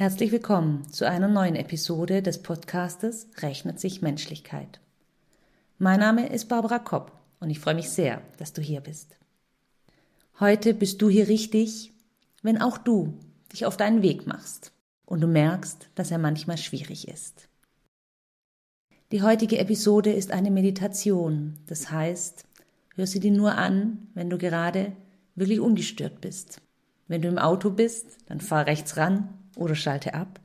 Herzlich willkommen zu einer neuen Episode des Podcastes Rechnet sich Menschlichkeit. Mein Name ist Barbara Kopp und ich freue mich sehr, dass du hier bist. Heute bist du hier richtig, wenn auch du dich auf deinen Weg machst und du merkst, dass er manchmal schwierig ist. Die heutige Episode ist eine Meditation, das heißt, hör sie dir nur an, wenn du gerade wirklich ungestört bist. Wenn du im Auto bist, dann fahr rechts ran oder schalte ab.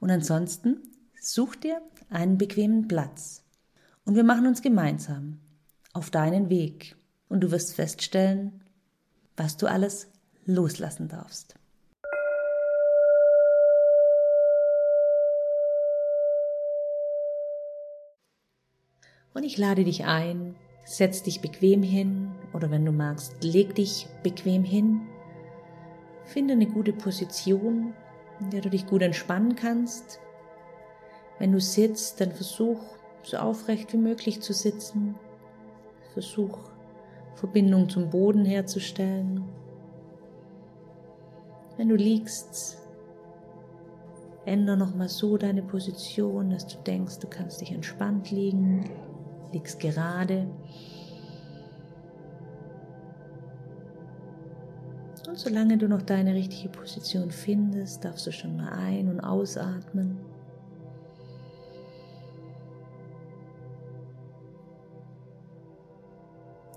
Und ansonsten such dir einen bequemen Platz. Und wir machen uns gemeinsam auf deinen Weg. Und du wirst feststellen, was du alles loslassen darfst. Und ich lade dich ein, setz dich bequem hin oder wenn du magst, leg dich bequem hin. Finde eine gute Position, in der du dich gut entspannen kannst. Wenn du sitzt, dann versuch so aufrecht wie möglich zu sitzen. Versuch Verbindung zum Boden herzustellen. Wenn du liegst, ändere nochmal so deine Position, dass du denkst, du kannst dich entspannt liegen, liegst gerade. Und solange du noch deine richtige Position findest, darfst du schon mal ein- und ausatmen.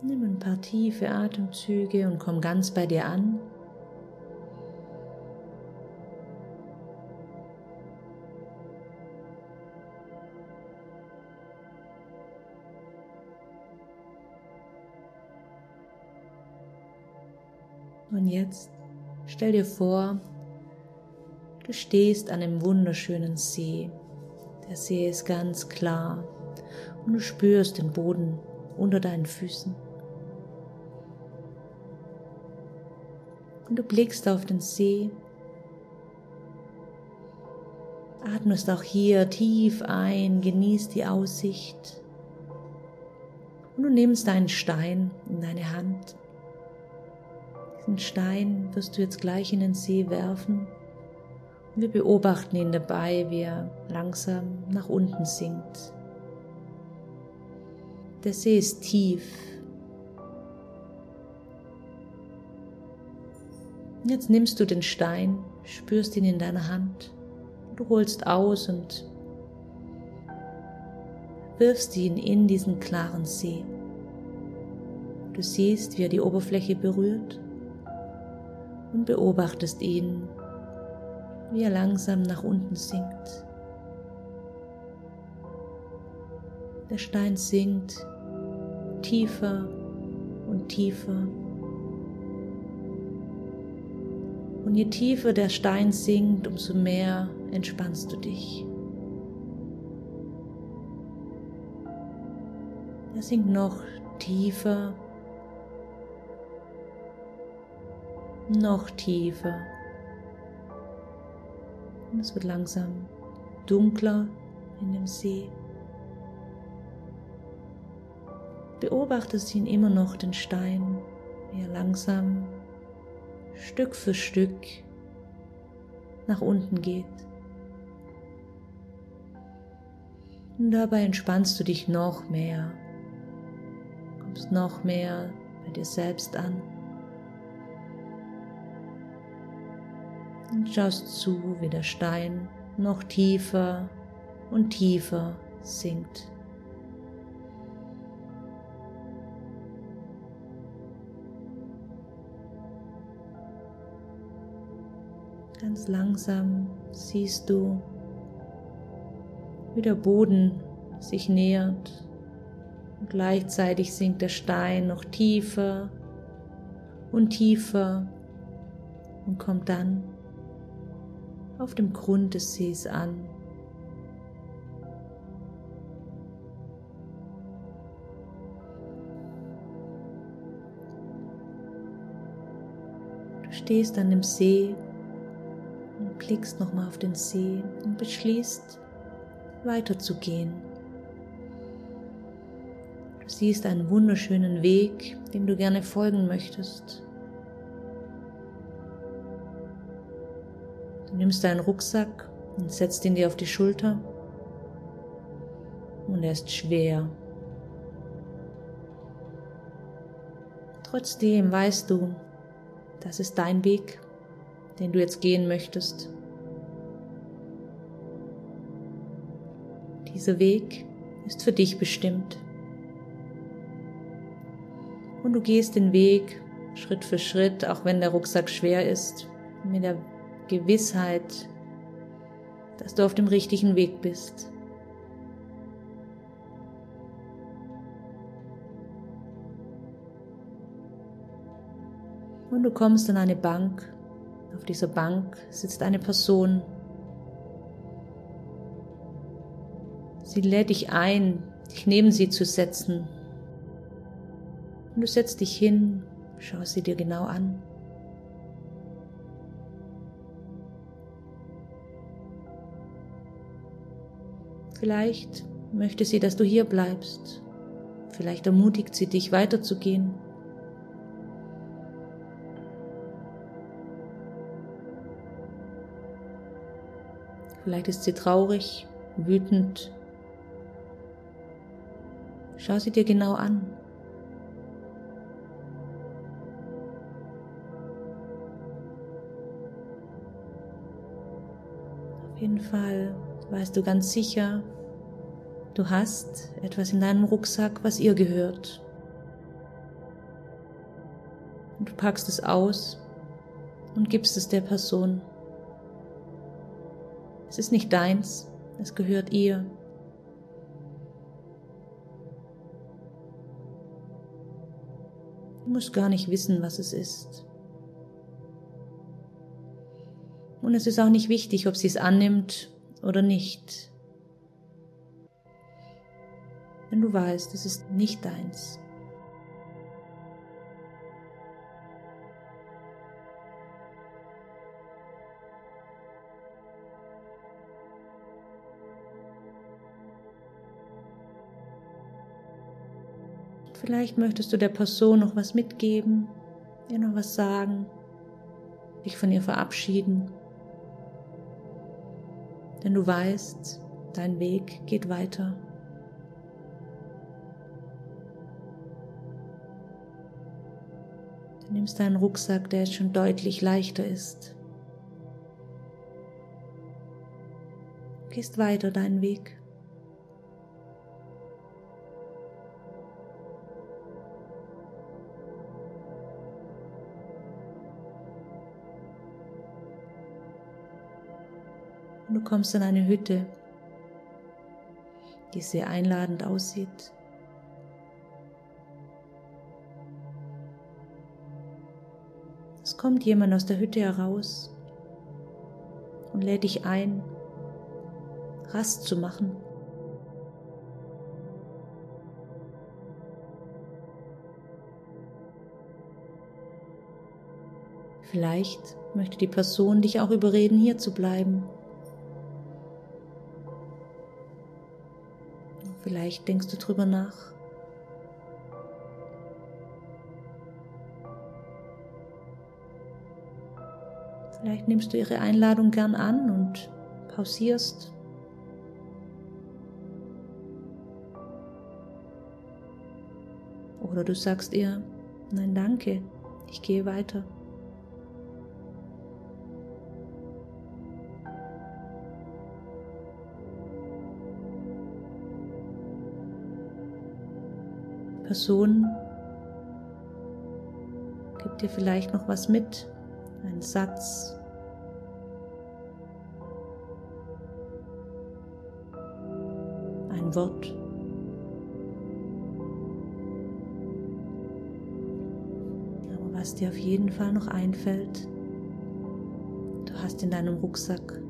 Nimm ein paar tiefe Atemzüge und komm ganz bei dir an. Und jetzt stell dir vor, du stehst an einem wunderschönen See. Der See ist ganz klar und du spürst den Boden unter deinen Füßen. Und du blickst auf den See, atmest auch hier tief ein, genießt die Aussicht und du nimmst einen Stein in deine Hand diesen Stein wirst du jetzt gleich in den See werfen. Wir beobachten ihn dabei, wie er langsam nach unten sinkt. Der See ist tief. Jetzt nimmst du den Stein, spürst ihn in deiner Hand, du holst aus und wirfst ihn in diesen klaren See. Du siehst, wie er die Oberfläche berührt und beobachtest ihn, wie er langsam nach unten sinkt. Der Stein sinkt tiefer und tiefer. Und je tiefer der Stein sinkt, umso mehr entspannst du dich. Er sinkt noch tiefer noch tiefer. Und es wird langsam dunkler in dem See. Beobachtest ihn immer noch den Stein, wie er langsam Stück für Stück nach unten geht. Und dabei entspannst du dich noch mehr, kommst noch mehr bei dir selbst an. Und schaust zu, wie der Stein noch tiefer und tiefer sinkt. Ganz langsam siehst du, wie der Boden sich nähert und gleichzeitig sinkt der Stein noch tiefer und tiefer und kommt dann auf dem Grund des Sees an. Du stehst an dem See und blickst nochmal auf den See und beschließt, weiterzugehen. Du siehst einen wunderschönen Weg, dem du gerne folgen möchtest. Nimmst deinen Rucksack und setzt ihn dir auf die Schulter. Und er ist schwer. Trotzdem weißt du, das ist dein Weg, den du jetzt gehen möchtest. Dieser Weg ist für dich bestimmt. Und du gehst den Weg Schritt für Schritt, auch wenn der Rucksack schwer ist, mit der Gewissheit, dass du auf dem richtigen Weg bist. Und du kommst an eine Bank. Auf dieser Bank sitzt eine Person. Sie lädt dich ein, dich neben sie zu setzen. Und du setzt dich hin, schaust sie dir genau an. Vielleicht möchte sie, dass du hier bleibst. Vielleicht ermutigt sie dich weiterzugehen. Vielleicht ist sie traurig, wütend. Schau sie dir genau an. Auf jeden Fall weißt du ganz sicher, du hast etwas in deinem Rucksack, was ihr gehört. Und du packst es aus und gibst es der Person. Es ist nicht deins, es gehört ihr. Du musst gar nicht wissen, was es ist. Und es ist auch nicht wichtig, ob sie es annimmt oder nicht. Wenn du weißt, es ist nicht deins. Vielleicht möchtest du der Person noch was mitgeben, ihr noch was sagen, dich von ihr verabschieden. Denn du weißt, dein Weg geht weiter. Du nimmst deinen Rucksack, der jetzt schon deutlich leichter ist. Gehst weiter deinen Weg. Du kommst in eine Hütte, die sehr einladend aussieht. Es kommt jemand aus der Hütte heraus und lädt dich ein, Rast zu machen. Vielleicht möchte die Person dich auch überreden, hier zu bleiben Vielleicht denkst du drüber nach. Vielleicht nimmst du ihre Einladung gern an und pausierst. Oder du sagst ihr, nein danke, ich gehe weiter. Person gibt dir vielleicht noch was mit, einen Satz. Ein Wort. Aber was dir auf jeden Fall noch einfällt, du hast in deinem Rucksack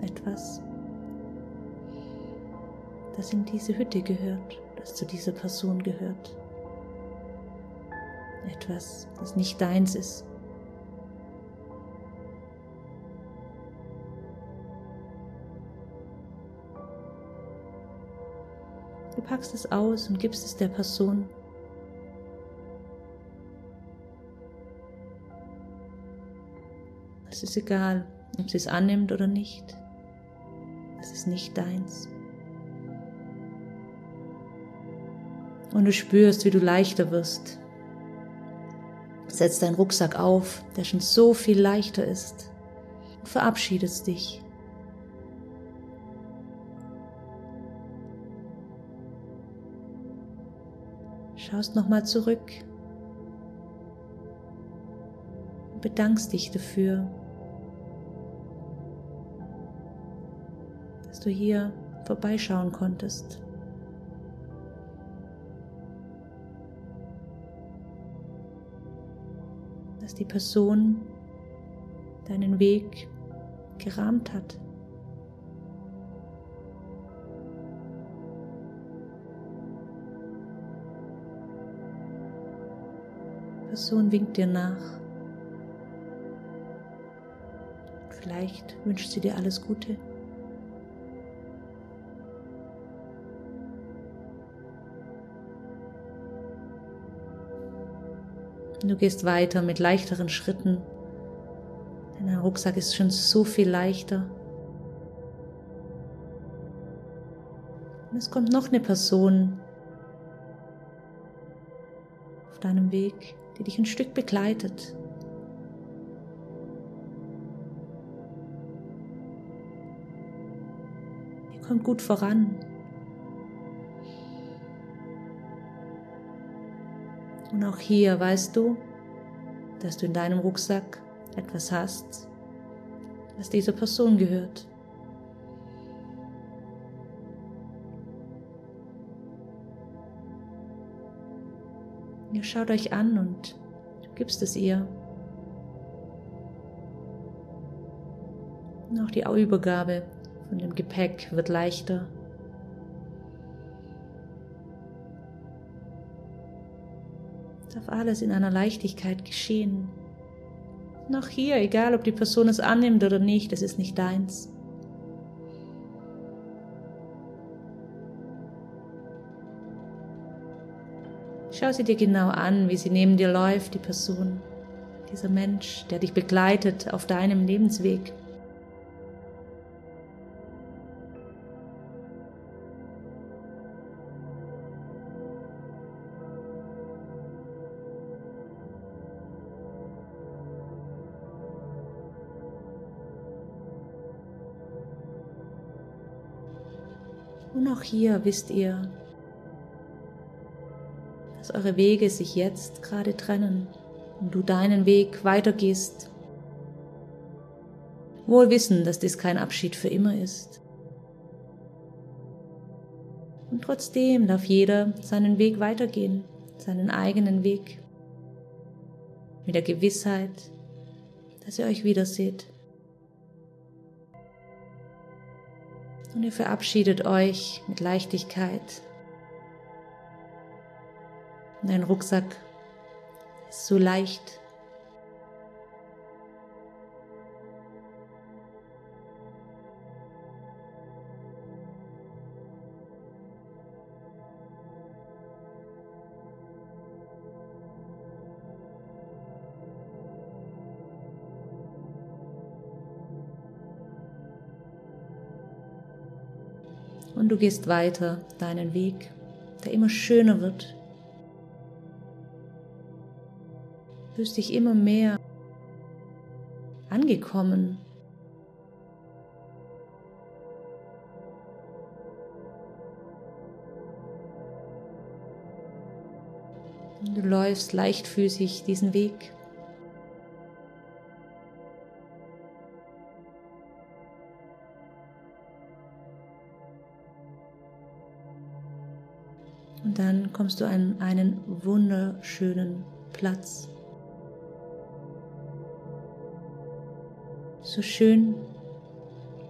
etwas, das in diese Hütte gehört das zu dieser Person gehört. Etwas, das nicht deins ist. Du packst es aus und gibst es der Person. Es ist egal, ob sie es annimmt oder nicht. Es ist nicht deins. Und du spürst, wie du leichter wirst. Setz deinen Rucksack auf, der schon so viel leichter ist, und verabschiedest dich. Schaust nochmal zurück und bedankst dich dafür, dass du hier vorbeischauen konntest. Die Person deinen Weg gerahmt hat. Person winkt dir nach. Vielleicht wünscht sie dir alles Gute. Du gehst weiter mit leichteren Schritten. Denn dein Rucksack ist schon so viel leichter. Und es kommt noch eine Person auf deinem Weg, die dich ein Stück begleitet. Ihr kommt gut voran. Und auch hier weißt du, dass du in deinem Rucksack etwas hast, was dieser Person gehört. Ihr schaut euch an und du gibst es ihr. Und auch die Übergabe von dem Gepäck wird leichter. Darf alles in einer Leichtigkeit geschehen. Noch hier, egal ob die Person es annimmt oder nicht, es ist nicht deins. Schau sie dir genau an, wie sie neben dir läuft, die Person, dieser Mensch, der dich begleitet auf deinem Lebensweg. Und auch hier wisst ihr, dass eure Wege sich jetzt gerade trennen und du deinen Weg weitergehst. Wohl wissen, dass dies kein Abschied für immer ist. Und trotzdem darf jeder seinen Weg weitergehen, seinen eigenen Weg, mit der Gewissheit, dass ihr euch wiederseht. Und ihr verabschiedet euch mit Leichtigkeit. dein Rucksack ist so leicht. Und du gehst weiter deinen Weg, der immer schöner wird. Du fühlst dich immer mehr angekommen. Du läufst leichtfüßig diesen Weg. Kommst du an einen wunderschönen Platz. So schön,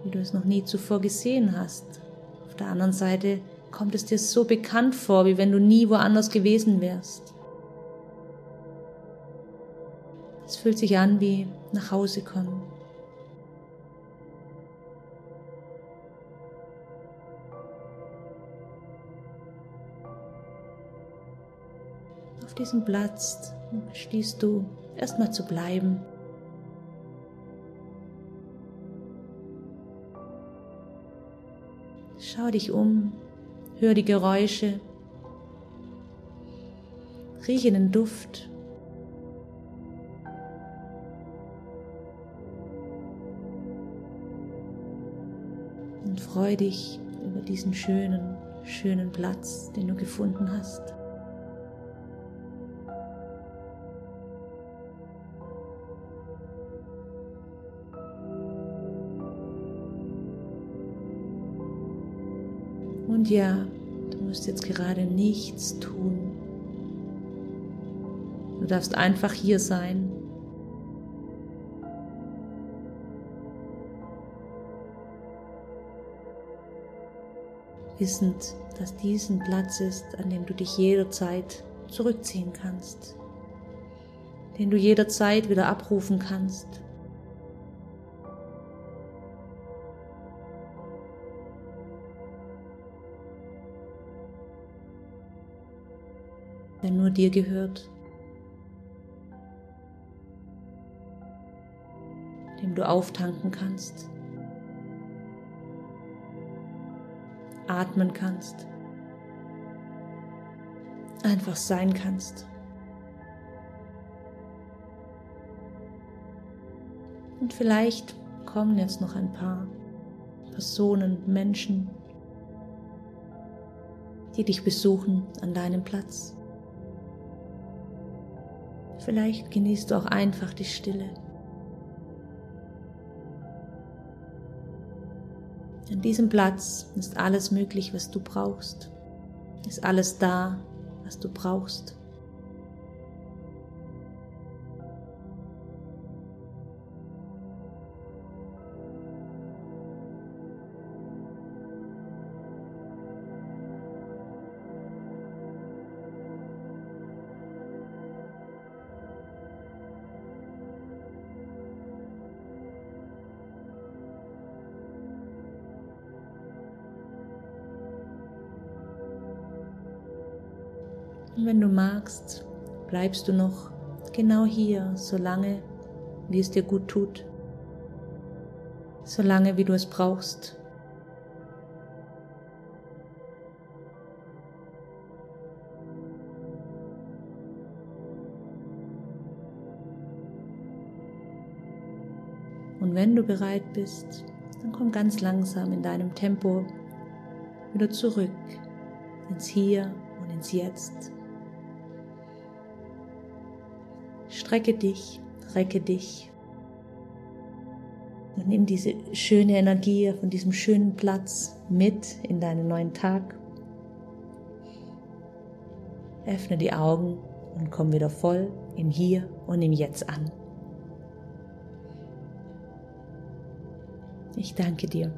wie du es noch nie zuvor gesehen hast. Auf der anderen Seite kommt es dir so bekannt vor, wie wenn du nie woanders gewesen wärst. Es fühlt sich an wie nach Hause kommen. Auf diesem Platz beschließt du erstmal zu bleiben. Schau dich um, hör die Geräusche, rieche den Duft. Und freu dich über diesen schönen, schönen Platz, den du gefunden hast. Und ja, du musst jetzt gerade nichts tun. Du darfst einfach hier sein. Wissend, dass dies ein Platz ist, an dem du dich jederzeit zurückziehen kannst, den du jederzeit wieder abrufen kannst. Der nur dir gehört, dem du auftanken kannst, atmen kannst, einfach sein kannst. Und vielleicht kommen jetzt noch ein paar Personen, Menschen, die dich besuchen an deinem Platz. Vielleicht genießt du auch einfach die Stille. An diesem Platz ist alles möglich, was du brauchst. Ist alles da, was du brauchst. Und wenn du magst, bleibst du noch genau hier, solange wie es dir gut tut, solange wie du es brauchst. Und wenn du bereit bist, dann komm ganz langsam in deinem Tempo wieder zurück ins Hier und ins Jetzt. Strecke dich, recke dich und nimm diese schöne Energie von diesem schönen Platz mit in deinen neuen Tag. Öffne die Augen und komm wieder voll im Hier und im Jetzt an. Ich danke dir.